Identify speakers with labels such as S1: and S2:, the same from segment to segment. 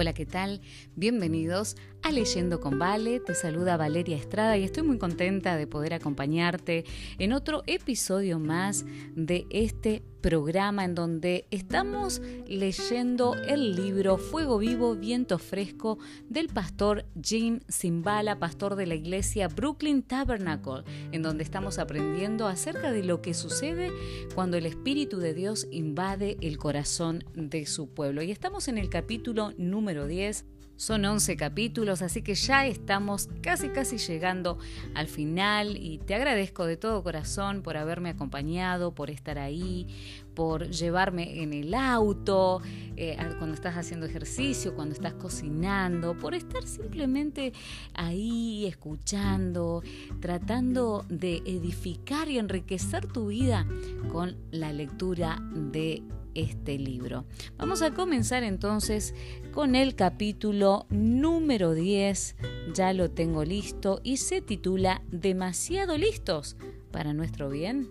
S1: Hola, ¿qué tal? Bienvenidos a Leyendo con Vale. Te saluda Valeria Estrada y estoy muy contenta de poder acompañarte en otro episodio más de este programa en donde estamos leyendo el libro Fuego Vivo, Viento Fresco del pastor Jim Zimbala, pastor de la iglesia Brooklyn Tabernacle, en donde estamos aprendiendo acerca de lo que sucede cuando el Espíritu de Dios invade el corazón de su pueblo. Y estamos en el capítulo número 10 son 11 capítulos, así que ya estamos casi casi llegando al final y te agradezco de todo corazón por haberme acompañado, por estar ahí, por llevarme en el auto, eh, cuando estás haciendo ejercicio, cuando estás cocinando, por estar simplemente ahí escuchando, tratando de edificar y enriquecer tu vida con la lectura de este libro. Vamos a comenzar entonces con el capítulo número 10. Ya lo tengo listo y se titula Demasiado listos para nuestro bien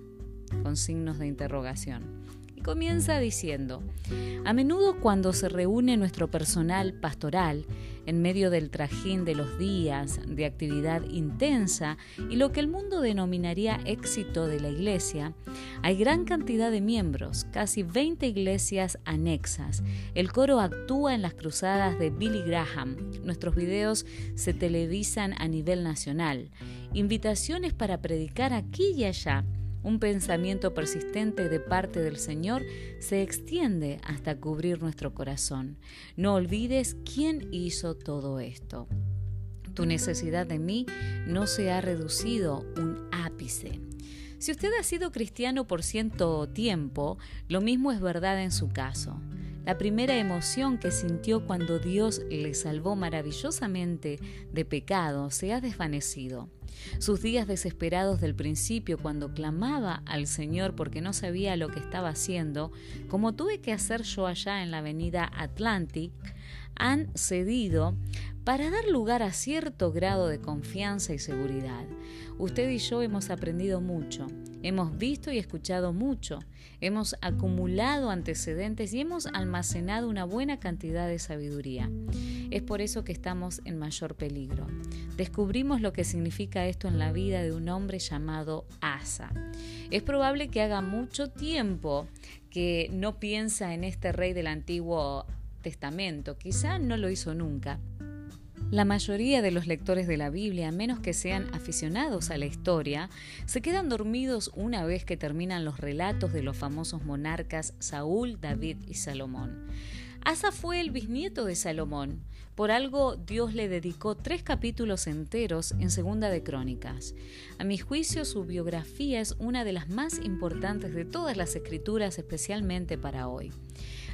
S1: con signos de interrogación comienza diciendo, a menudo cuando se reúne nuestro personal pastoral, en medio del trajín de los días de actividad intensa y lo que el mundo denominaría éxito de la iglesia, hay gran cantidad de miembros, casi 20 iglesias anexas. El coro actúa en las cruzadas de Billy Graham. Nuestros videos se televisan a nivel nacional. Invitaciones para predicar aquí y allá un pensamiento persistente de parte del Señor se extiende hasta cubrir nuestro corazón. No olvides quién hizo todo esto. Tu necesidad de mí no se ha reducido un ápice. Si usted ha sido cristiano por cierto tiempo, lo mismo es verdad en su caso. La primera emoción que sintió cuando Dios le salvó maravillosamente de pecado se ha desvanecido. Sus días desesperados del principio, cuando clamaba al Señor porque no sabía lo que estaba haciendo, como tuve que hacer yo allá en la avenida Atlantic, han cedido para dar lugar a cierto grado de confianza y seguridad. Usted y yo hemos aprendido mucho, hemos visto y escuchado mucho, hemos acumulado antecedentes y hemos almacenado una buena cantidad de sabiduría. Es por eso que estamos en mayor peligro. Descubrimos lo que significa esto en la vida de un hombre llamado Asa. Es probable que haga mucho tiempo que no piensa en este rey del Antiguo Testamento, quizá no lo hizo nunca, la mayoría de los lectores de la Biblia, a menos que sean aficionados a la historia, se quedan dormidos una vez que terminan los relatos de los famosos monarcas Saúl, David y Salomón. Asa fue el bisnieto de Salomón. Por algo Dios le dedicó tres capítulos enteros en Segunda de Crónicas. A mi juicio su biografía es una de las más importantes de todas las escrituras, especialmente para hoy.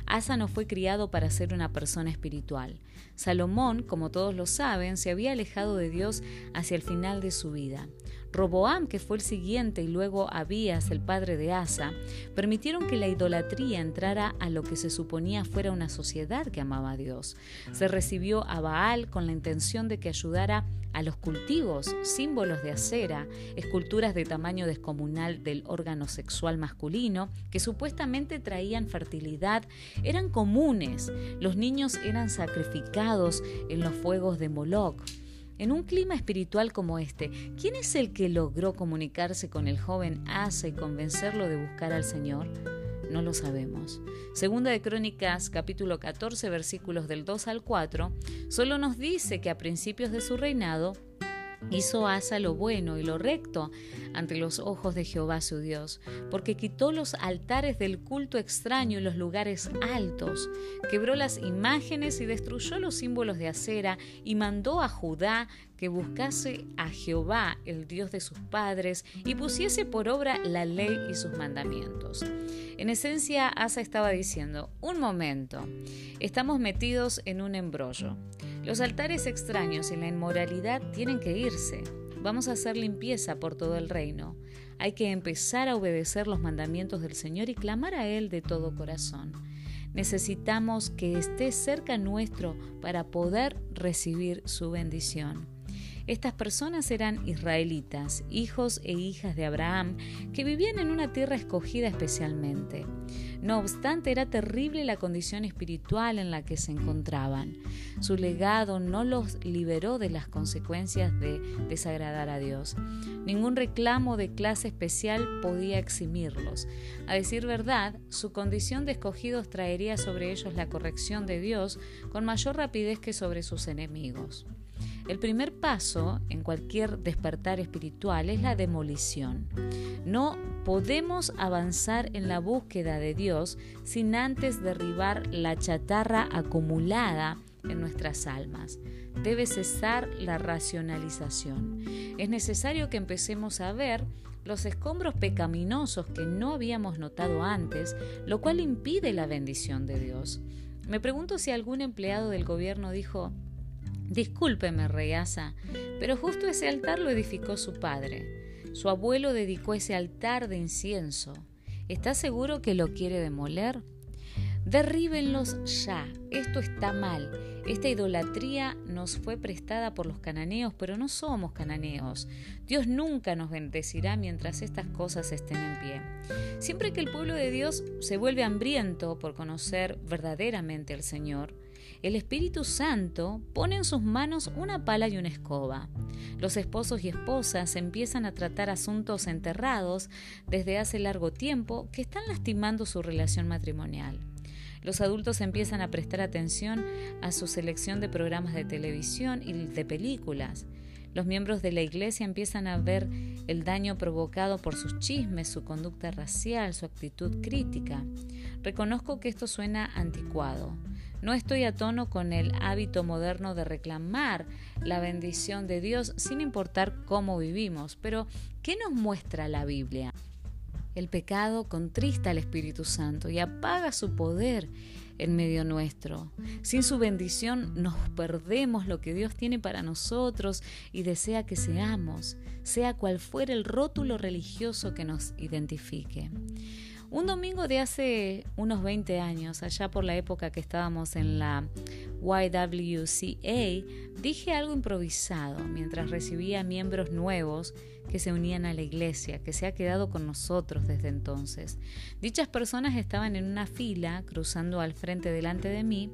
S1: Asa no fue criado para ser una persona espiritual. Salomón, como todos lo saben, se había alejado de Dios hacia el final de su vida. Roboam, que fue el siguiente, y luego Abías, el padre de Asa, permitieron que la idolatría entrara a lo que se suponía fuera una sociedad que amaba a Dios. Se recibió a Baal con la intención de que ayudara a los cultivos, símbolos de acera, esculturas de tamaño descomunal del órgano sexual masculino, que supuestamente traían fertilidad, eran comunes. Los niños eran sacrificados en los fuegos de Moloch. En un clima espiritual como este, ¿quién es el que logró comunicarse con el joven Asa y convencerlo de buscar al Señor? No lo sabemos. Segunda de Crónicas, capítulo 14, versículos del 2 al 4, solo nos dice que a principios de su reinado Hizo Asa lo bueno y lo recto ante los ojos de Jehová su Dios, porque quitó los altares del culto extraño y los lugares altos, quebró las imágenes y destruyó los símbolos de acera, y mandó a Judá que buscase a Jehová, el Dios de sus padres, y pusiese por obra la ley y sus mandamientos. En esencia, Asa estaba diciendo, un momento, estamos metidos en un embrollo. Los altares extraños y la inmoralidad tienen que irse. Vamos a hacer limpieza por todo el reino. Hay que empezar a obedecer los mandamientos del Señor y clamar a Él de todo corazón. Necesitamos que esté cerca nuestro para poder recibir su bendición. Estas personas eran israelitas, hijos e hijas de Abraham, que vivían en una tierra escogida especialmente. No obstante, era terrible la condición espiritual en la que se encontraban. Su legado no los liberó de las consecuencias de desagradar a Dios. Ningún reclamo de clase especial podía eximirlos. A decir verdad, su condición de escogidos traería sobre ellos la corrección de Dios con mayor rapidez que sobre sus enemigos. El primer paso en cualquier despertar espiritual es la demolición. No podemos avanzar en la búsqueda de Dios sin antes derribar la chatarra acumulada en nuestras almas. Debe cesar la racionalización. Es necesario que empecemos a ver los escombros pecaminosos que no habíamos notado antes, lo cual impide la bendición de Dios. Me pregunto si algún empleado del gobierno dijo, Discúlpeme, Asa, pero justo ese altar lo edificó su padre. Su abuelo dedicó ese altar de incienso. ¿Está seguro que lo quiere demoler? Derríbenlos ya. Esto está mal. Esta idolatría nos fue prestada por los cananeos, pero no somos cananeos. Dios nunca nos bendecirá mientras estas cosas estén en pie. Siempre que el pueblo de Dios se vuelve hambriento por conocer verdaderamente al Señor, el Espíritu Santo pone en sus manos una pala y una escoba. Los esposos y esposas empiezan a tratar asuntos enterrados desde hace largo tiempo que están lastimando su relación matrimonial. Los adultos empiezan a prestar atención a su selección de programas de televisión y de películas. Los miembros de la iglesia empiezan a ver el daño provocado por sus chismes, su conducta racial, su actitud crítica. Reconozco que esto suena anticuado. No estoy a tono con el hábito moderno de reclamar la bendición de Dios sin importar cómo vivimos, pero ¿qué nos muestra la Biblia? El pecado contrista al Espíritu Santo y apaga su poder en medio nuestro. Sin su bendición nos perdemos lo que Dios tiene para nosotros y desea que seamos, sea cual fuera el rótulo religioso que nos identifique. Un domingo de hace unos 20 años, allá por la época que estábamos en la YWCA, dije algo improvisado mientras recibía miembros nuevos que se unían a la iglesia, que se ha quedado con nosotros desde entonces. Dichas personas estaban en una fila, cruzando al frente delante de mí,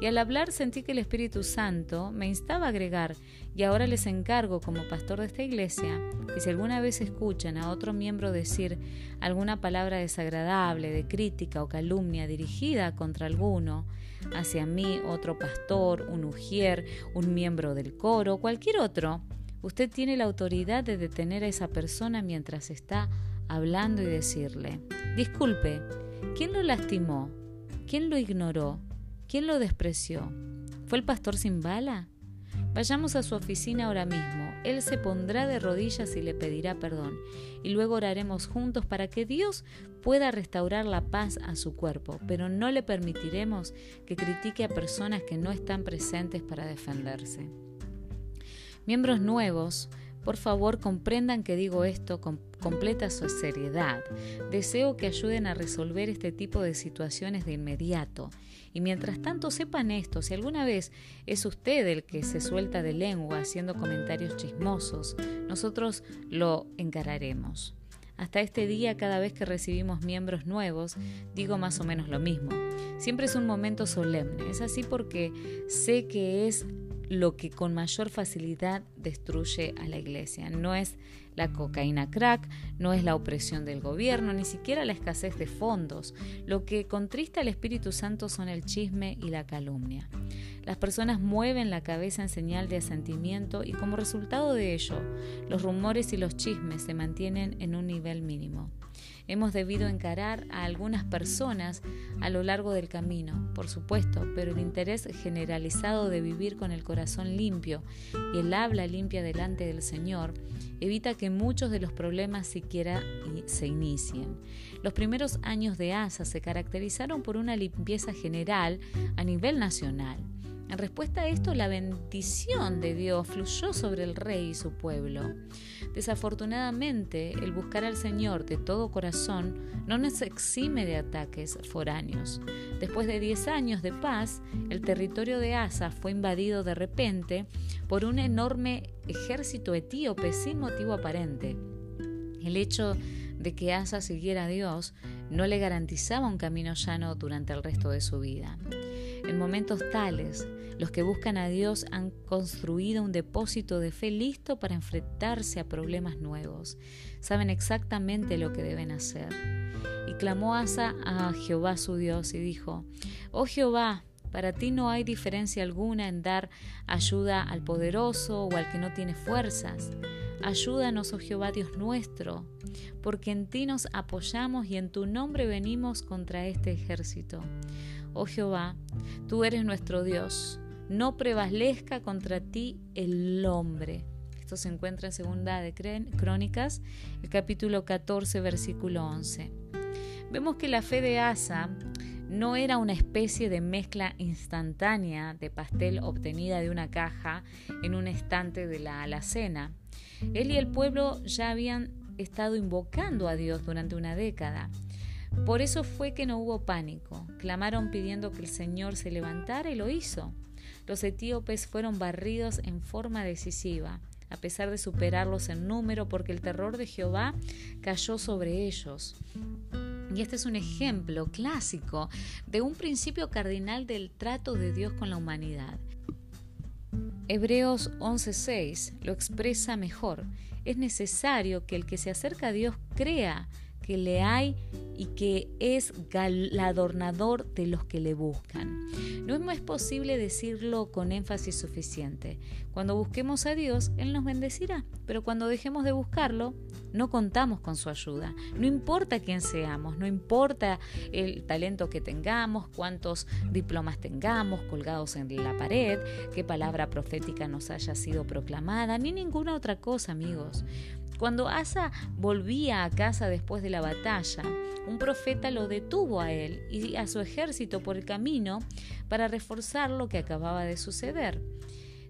S1: y al hablar sentí que el Espíritu Santo me instaba a agregar, y ahora les encargo como pastor de esta iglesia, que si alguna vez escuchan a otro miembro decir alguna palabra desagradable, de crítica o calumnia dirigida contra alguno, hacia mí, otro pastor, un ujier, un miembro del coro, cualquier otro, Usted tiene la autoridad de detener a esa persona mientras está hablando y decirle, disculpe, ¿quién lo lastimó? ¿Quién lo ignoró? ¿Quién lo despreció? ¿Fue el pastor sin bala? Vayamos a su oficina ahora mismo. Él se pondrá de rodillas y le pedirá perdón. Y luego oraremos juntos para que Dios pueda restaurar la paz a su cuerpo, pero no le permitiremos que critique a personas que no están presentes para defenderse. Miembros nuevos, por favor comprendan que digo esto con completa seriedad. Deseo que ayuden a resolver este tipo de situaciones de inmediato. Y mientras tanto sepan esto, si alguna vez es usted el que se suelta de lengua haciendo comentarios chismosos, nosotros lo encararemos. Hasta este día, cada vez que recibimos miembros nuevos, digo más o menos lo mismo. Siempre es un momento solemne. Es así porque sé que es lo que con mayor facilidad destruye a la iglesia. No es la cocaína crack, no es la opresión del gobierno, ni siquiera la escasez de fondos. Lo que contrista al Espíritu Santo son el chisme y la calumnia. Las personas mueven la cabeza en señal de asentimiento y como resultado de ello, los rumores y los chismes se mantienen en un nivel mínimo. Hemos debido encarar a algunas personas a lo largo del camino, por supuesto, pero el interés generalizado de vivir con el corazón limpio y el habla limpia delante del Señor evita que muchos de los problemas siquiera se inicien. Los primeros años de ASA se caracterizaron por una limpieza general a nivel nacional. En respuesta a esto, la bendición de Dios fluyó sobre el rey y su pueblo. Desafortunadamente, el buscar al Señor de todo corazón no nos exime de ataques foráneos. Después de 10 años de paz, el territorio de Asa fue invadido de repente por un enorme ejército etíope sin motivo aparente. El hecho de que Asa siguiera a Dios no le garantizaba un camino llano durante el resto de su vida. En momentos tales, los que buscan a Dios han construido un depósito de fe listo para enfrentarse a problemas nuevos. Saben exactamente lo que deben hacer. Y clamó Asa a Jehová su Dios y dijo, Oh Jehová, para ti no hay diferencia alguna en dar ayuda al poderoso o al que no tiene fuerzas. Ayúdanos, oh Jehová Dios nuestro, porque en ti nos apoyamos y en tu nombre venimos contra este ejército. Oh Jehová, tú eres nuestro Dios, no prevalezca contra ti el hombre. Esto se encuentra en Segunda de Crónicas, el capítulo 14, versículo 11. Vemos que la fe de Asa no era una especie de mezcla instantánea de pastel obtenida de una caja en un estante de la alacena. Él y el pueblo ya habían estado invocando a Dios durante una década. Por eso fue que no hubo pánico. Clamaron pidiendo que el Señor se levantara y lo hizo. Los etíopes fueron barridos en forma decisiva, a pesar de superarlos en número, porque el terror de Jehová cayó sobre ellos. Y este es un ejemplo clásico de un principio cardinal del trato de Dios con la humanidad. Hebreos 11:6 lo expresa mejor. Es necesario que el que se acerca a Dios crea que le hay y que es galardonador de los que le buscan. No es posible decirlo con énfasis suficiente. Cuando busquemos a Dios, Él nos bendecirá, pero cuando dejemos de buscarlo, no contamos con su ayuda. No importa quién seamos, no importa el talento que tengamos, cuántos diplomas tengamos colgados en la pared, qué palabra profética nos haya sido proclamada, ni ninguna otra cosa, amigos. Cuando Asa volvía a casa después de la batalla, un profeta lo detuvo a él y a su ejército por el camino para reforzar lo que acababa de suceder.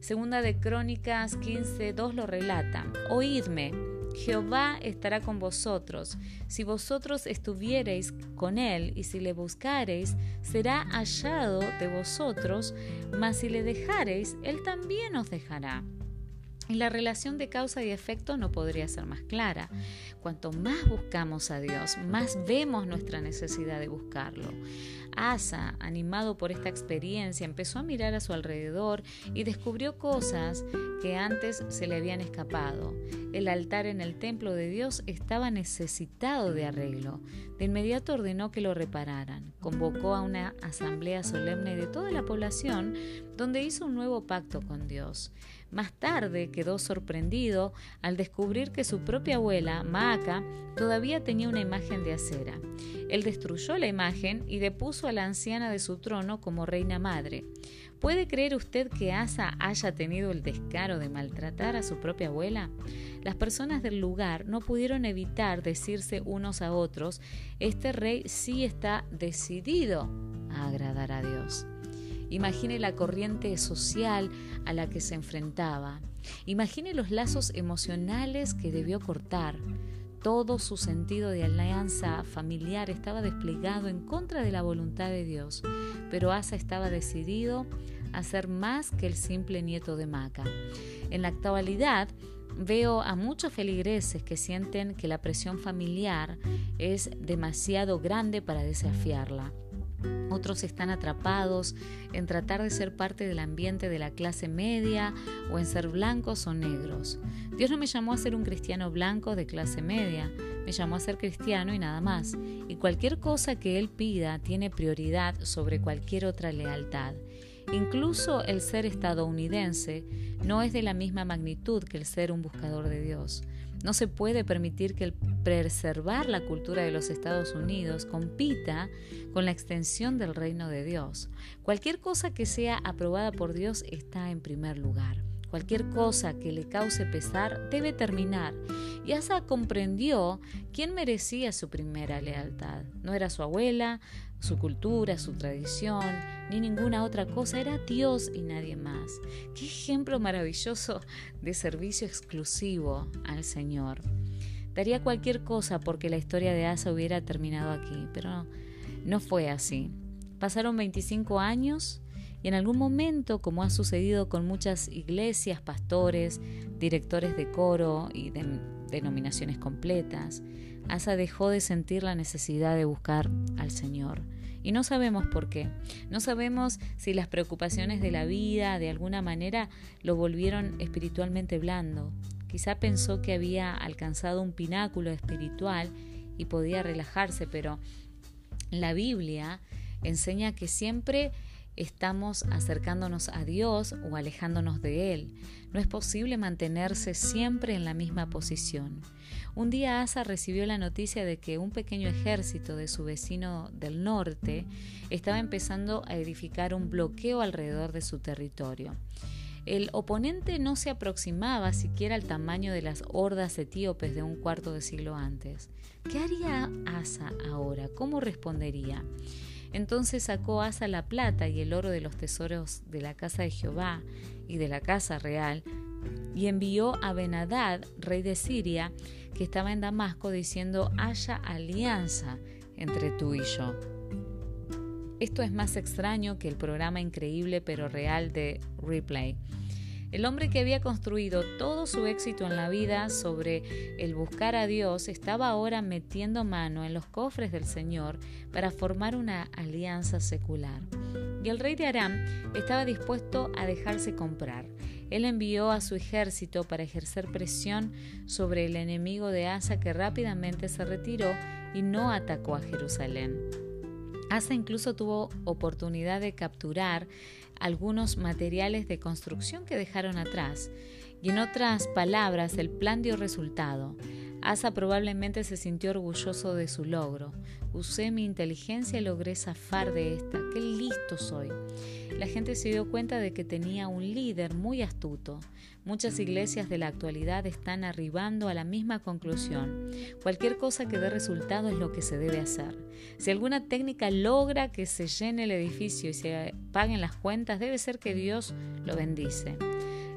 S1: Segunda de Crónicas 15.2 lo relata. Oídme, Jehová estará con vosotros. Si vosotros estuviereis con él y si le buscareis, será hallado de vosotros, mas si le dejareis, él también os dejará. Y la relación de causa y efecto no podría ser más clara. Cuanto más buscamos a Dios, más vemos nuestra necesidad de buscarlo. Asa, animado por esta experiencia, empezó a mirar a su alrededor y descubrió cosas que antes se le habían escapado. El altar en el templo de Dios estaba necesitado de arreglo. De inmediato ordenó que lo repararan. Convocó a una asamblea solemne de toda la población donde hizo un nuevo pacto con Dios. Más tarde quedó sorprendido al descubrir que su propia abuela, Maaca, todavía tenía una imagen de acera. Él destruyó la imagen y depuso a la anciana de su trono como reina madre. ¿Puede creer usted que Asa haya tenido el descaro de maltratar a su propia abuela? Las personas del lugar no pudieron evitar decirse unos a otros, este rey sí está decidido a agradar a Dios. Imagine la corriente social a la que se enfrentaba. Imagine los lazos emocionales que debió cortar. Todo su sentido de alianza familiar estaba desplegado en contra de la voluntad de Dios, pero Asa estaba decidido a ser más que el simple nieto de Maca. En la actualidad, veo a muchos feligreses que sienten que la presión familiar es demasiado grande para desafiarla. Otros están atrapados en tratar de ser parte del ambiente de la clase media o en ser blancos o negros. Dios no me llamó a ser un cristiano blanco de clase media, me llamó a ser cristiano y nada más. Y cualquier cosa que Él pida tiene prioridad sobre cualquier otra lealtad. Incluso el ser estadounidense no es de la misma magnitud que el ser un buscador de Dios. No se puede permitir que el preservar la cultura de los Estados Unidos compita con la extensión del reino de Dios. Cualquier cosa que sea aprobada por Dios está en primer lugar. Cualquier cosa que le cause pesar debe terminar. Y Asa comprendió quién merecía su primera lealtad. No era su abuela, su cultura, su tradición, ni ninguna otra cosa. Era Dios y nadie más. Qué ejemplo maravilloso de servicio exclusivo al Señor. Daría cualquier cosa porque la historia de Asa hubiera terminado aquí, pero no fue así. Pasaron 25 años y en algún momento, como ha sucedido con muchas iglesias, pastores, directores de coro y de denominaciones completas, Asa dejó de sentir la necesidad de buscar al Señor. Y no sabemos por qué. No sabemos si las preocupaciones de la vida de alguna manera lo volvieron espiritualmente blando. Quizá pensó que había alcanzado un pináculo espiritual y podía relajarse, pero la Biblia enseña que siempre estamos acercándonos a Dios o alejándonos de Él. No es posible mantenerse siempre en la misma posición. Un día Asa recibió la noticia de que un pequeño ejército de su vecino del norte estaba empezando a edificar un bloqueo alrededor de su territorio. El oponente no se aproximaba siquiera al tamaño de las hordas etíopes de un cuarto de siglo antes. ¿Qué haría Asa ahora? ¿Cómo respondería? Entonces sacó Asa la plata y el oro de los tesoros de la casa de Jehová y de la casa real, y envió a Benadad, rey de Siria, que estaba en Damasco, diciendo, haya alianza entre tú y yo. Esto es más extraño que el programa increíble pero real de Replay. El hombre que había construido todo su éxito en la vida sobre el buscar a Dios estaba ahora metiendo mano en los cofres del Señor para formar una alianza secular. Y el rey de Aram estaba dispuesto a dejarse comprar. Él envió a su ejército para ejercer presión sobre el enemigo de Asa que rápidamente se retiró y no atacó a Jerusalén. Asa incluso tuvo oportunidad de capturar algunos materiales de construcción que dejaron atrás. Y en otras palabras, el plan dio resultado. Asa probablemente se sintió orgulloso de su logro. Usé mi inteligencia y logré zafar de esta. ¡Qué listo soy! La gente se dio cuenta de que tenía un líder muy astuto. Muchas iglesias de la actualidad están arribando a la misma conclusión. Cualquier cosa que dé resultado es lo que se debe hacer. Si alguna técnica logra que se llene el edificio y se paguen las cuentas, debe ser que Dios lo bendice.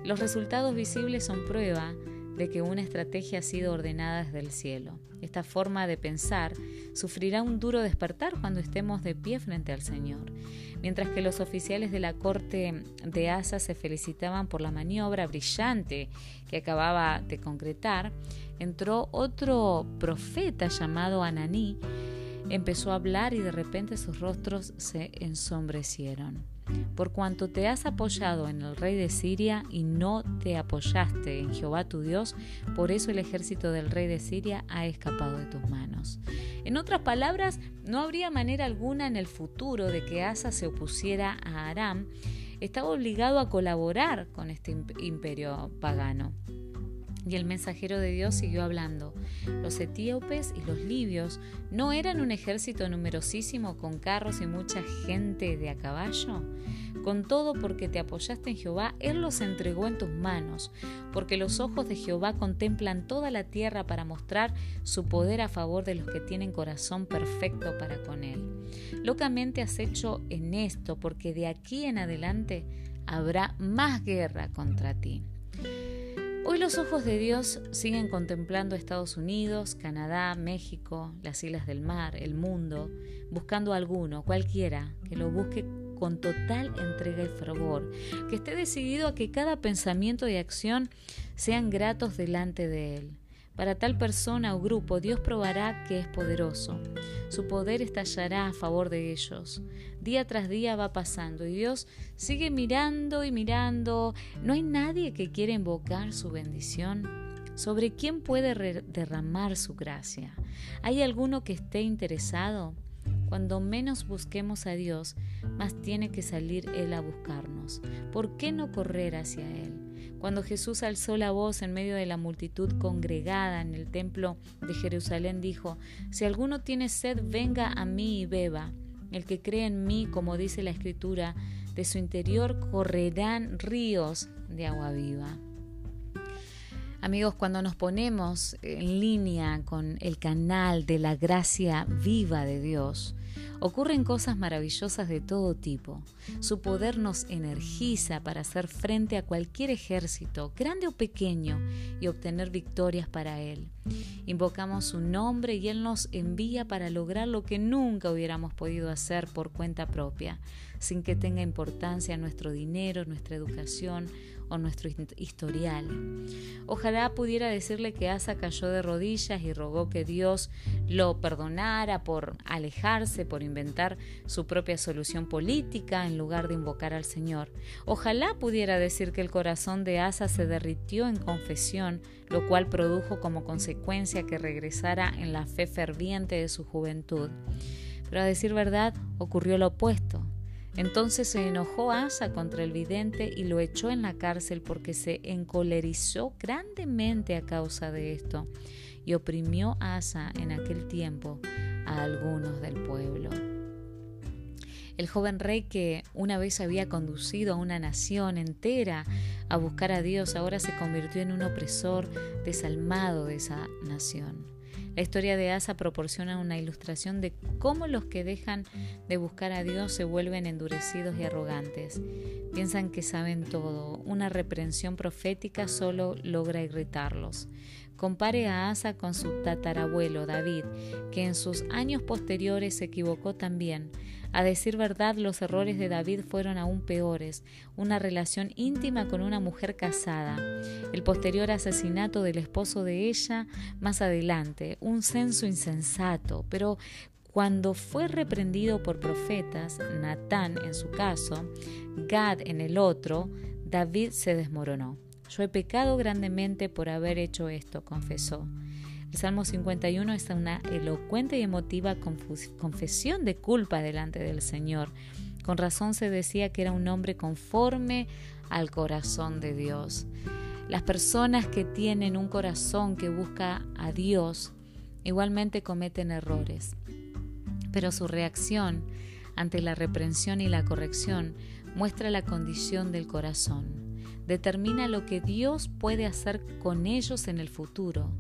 S1: Los resultados visibles son prueba de que una estrategia ha sido ordenada desde el cielo. Esta forma de pensar sufrirá un duro despertar cuando estemos de pie frente al Señor. Mientras que los oficiales de la corte de Asa se felicitaban por la maniobra brillante que acababa de concretar, entró otro profeta llamado Ananí, empezó a hablar y de repente sus rostros se ensombrecieron por cuanto te has apoyado en el rey de Siria y no te apoyaste en Jehová tu Dios, por eso el ejército del rey de Siria ha escapado de tus manos. En otras palabras, no habría manera alguna en el futuro de que Asa se opusiera a Aram, estaba obligado a colaborar con este imperio pagano. Y el mensajero de Dios siguió hablando. Los etíopes y los libios no eran un ejército numerosísimo con carros y mucha gente de a caballo. Con todo, porque te apoyaste en Jehová, Él los entregó en tus manos, porque los ojos de Jehová contemplan toda la tierra para mostrar su poder a favor de los que tienen corazón perfecto para con Él. Locamente has hecho en esto, porque de aquí en adelante habrá más guerra contra ti. Hoy los ojos de Dios siguen contemplando Estados Unidos, Canadá, México, las islas del mar, el mundo, buscando a alguno, cualquiera, que lo busque con total entrega y fervor, que esté decidido a que cada pensamiento y acción sean gratos delante de Él. Para tal persona o grupo Dios probará que es poderoso. Su poder estallará a favor de ellos. Día tras día va pasando y Dios sigue mirando y mirando. ¿No hay nadie que quiera invocar su bendición? ¿Sobre quién puede derramar su gracia? ¿Hay alguno que esté interesado? Cuando menos busquemos a Dios, más tiene que salir Él a buscarnos. ¿Por qué no correr hacia Él? Cuando Jesús alzó la voz en medio de la multitud congregada en el templo de Jerusalén, dijo, Si alguno tiene sed, venga a mí y beba. El que cree en mí, como dice la Escritura, de su interior correrán ríos de agua viva. Amigos, cuando nos ponemos en línea con el canal de la gracia viva de Dios, Ocurren cosas maravillosas de todo tipo. Su poder nos energiza para hacer frente a cualquier ejército, grande o pequeño, y obtener victorias para Él. Invocamos su nombre y Él nos envía para lograr lo que nunca hubiéramos podido hacer por cuenta propia, sin que tenga importancia nuestro dinero, nuestra educación o nuestro historial. Ojalá pudiera decirle que Asa cayó de rodillas y rogó que Dios lo perdonara por alejarse, por inventar su propia solución política en lugar de invocar al Señor. Ojalá pudiera decir que el corazón de Asa se derritió en confesión, lo cual produjo como consecuencia que regresara en la fe ferviente de su juventud. Pero a decir verdad, ocurrió lo opuesto. Entonces se enojó Asa contra el vidente y lo echó en la cárcel porque se encolerizó grandemente a causa de esto y oprimió Asa en aquel tiempo a algunos del pueblo. El joven rey que una vez había conducido a una nación entera a buscar a Dios ahora se convirtió en un opresor desalmado de esa nación. La historia de Asa proporciona una ilustración de cómo los que dejan de buscar a Dios se vuelven endurecidos y arrogantes. Piensan que saben todo. Una reprensión profética solo logra irritarlos. Compare a Asa con su tatarabuelo David, que en sus años posteriores se equivocó también. A decir verdad, los errores de David fueron aún peores, una relación íntima con una mujer casada, el posterior asesinato del esposo de ella más adelante, un censo insensato, pero cuando fue reprendido por profetas, Natán en su caso, Gad en el otro, David se desmoronó. Yo he pecado grandemente por haber hecho esto, confesó. El Salmo 51 es una elocuente y emotiva confesión de culpa delante del Señor. Con razón se decía que era un hombre conforme al corazón de Dios. Las personas que tienen un corazón que busca a Dios igualmente cometen errores, pero su reacción ante la reprensión y la corrección muestra la condición del corazón, determina lo que Dios puede hacer con ellos en el futuro.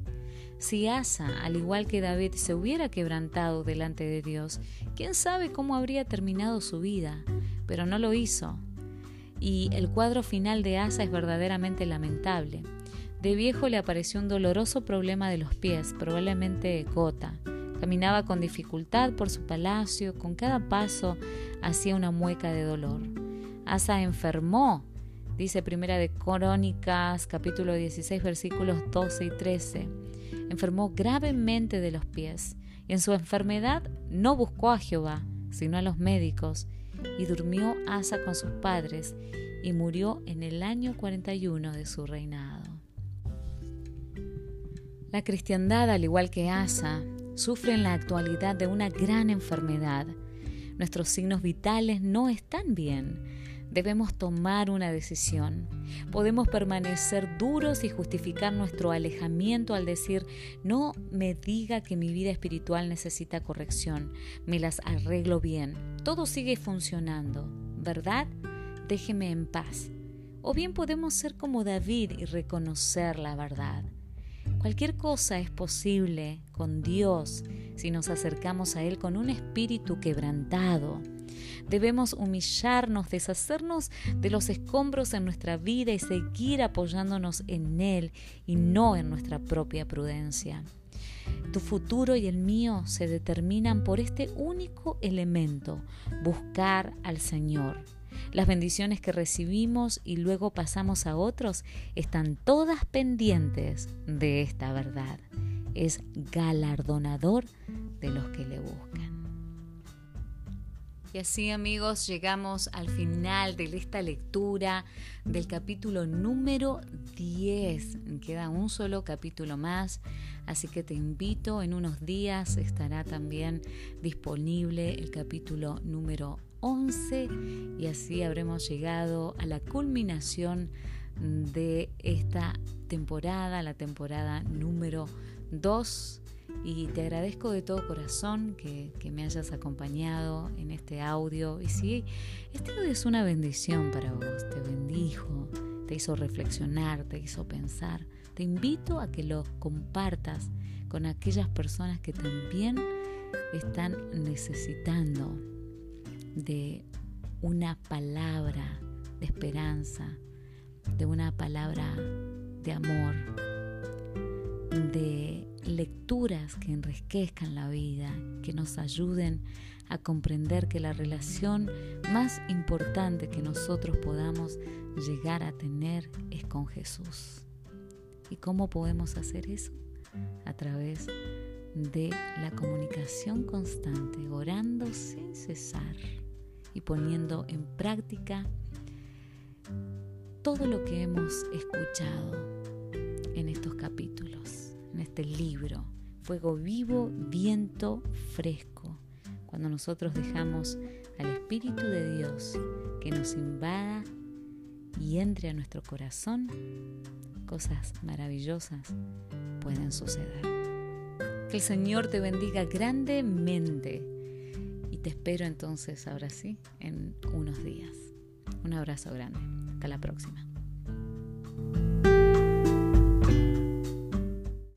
S1: Si Asa, al igual que David, se hubiera quebrantado delante de Dios, quién sabe cómo habría terminado su vida, pero no lo hizo. Y el cuadro final de Asa es verdaderamente lamentable. De viejo le apareció un doloroso problema de los pies, probablemente gota. Caminaba con dificultad por su palacio, con cada paso hacía una mueca de dolor. Asa enfermó, dice Primera de Crónicas, capítulo 16, versículos 12 y 13 enfermó gravemente de los pies, y en su enfermedad no buscó a Jehová, sino a los médicos, y durmió Asa con sus padres, y murió en el año 41 de su reinado. La cristiandad, al igual que Asa, sufre en la actualidad de una gran enfermedad. Nuestros signos vitales no están bien debemos tomar una decisión. Podemos permanecer duros y justificar nuestro alejamiento al decir, no me diga que mi vida espiritual necesita corrección, me las arreglo bien, todo sigue funcionando, ¿verdad? Déjeme en paz. O bien podemos ser como David y reconocer la verdad. Cualquier cosa es posible con Dios si nos acercamos a Él con un espíritu quebrantado. Debemos humillarnos, deshacernos de los escombros en nuestra vida y seguir apoyándonos en Él y no en nuestra propia prudencia. Tu futuro y el mío se determinan por este único elemento, buscar al Señor. Las bendiciones que recibimos y luego pasamos a otros están todas pendientes de esta verdad. Es galardonador de los que le buscan. Y así amigos llegamos al final de esta lectura del capítulo número 10. Queda un solo capítulo más, así que te invito, en unos días estará también disponible el capítulo número 11 y así habremos llegado a la culminación de esta temporada, la temporada número 2 y te agradezco de todo corazón que, me hayas acompañado en este audio. Y si este audio es una bendición para vos, te bendijo, te hizo reflexionar, te hizo pensar, te invito a que lo compartas con aquellas personas que también están necesitando de una palabra de esperanza, de una palabra de amor, de lecturas que enriquezcan la vida, que nos ayuden a comprender que la relación más importante que nosotros podamos llegar a tener es con Jesús. ¿Y cómo podemos hacer eso? A través de la comunicación constante, orando sin cesar y poniendo en práctica todo lo que hemos escuchado en estos capítulos, en este libro. Fuego vivo, viento fresco. Cuando nosotros dejamos al Espíritu de Dios que nos invada y entre a nuestro corazón, cosas maravillosas pueden suceder. Que el Señor te bendiga grandemente y te espero entonces ahora sí en unos días. Un abrazo grande. Hasta la próxima.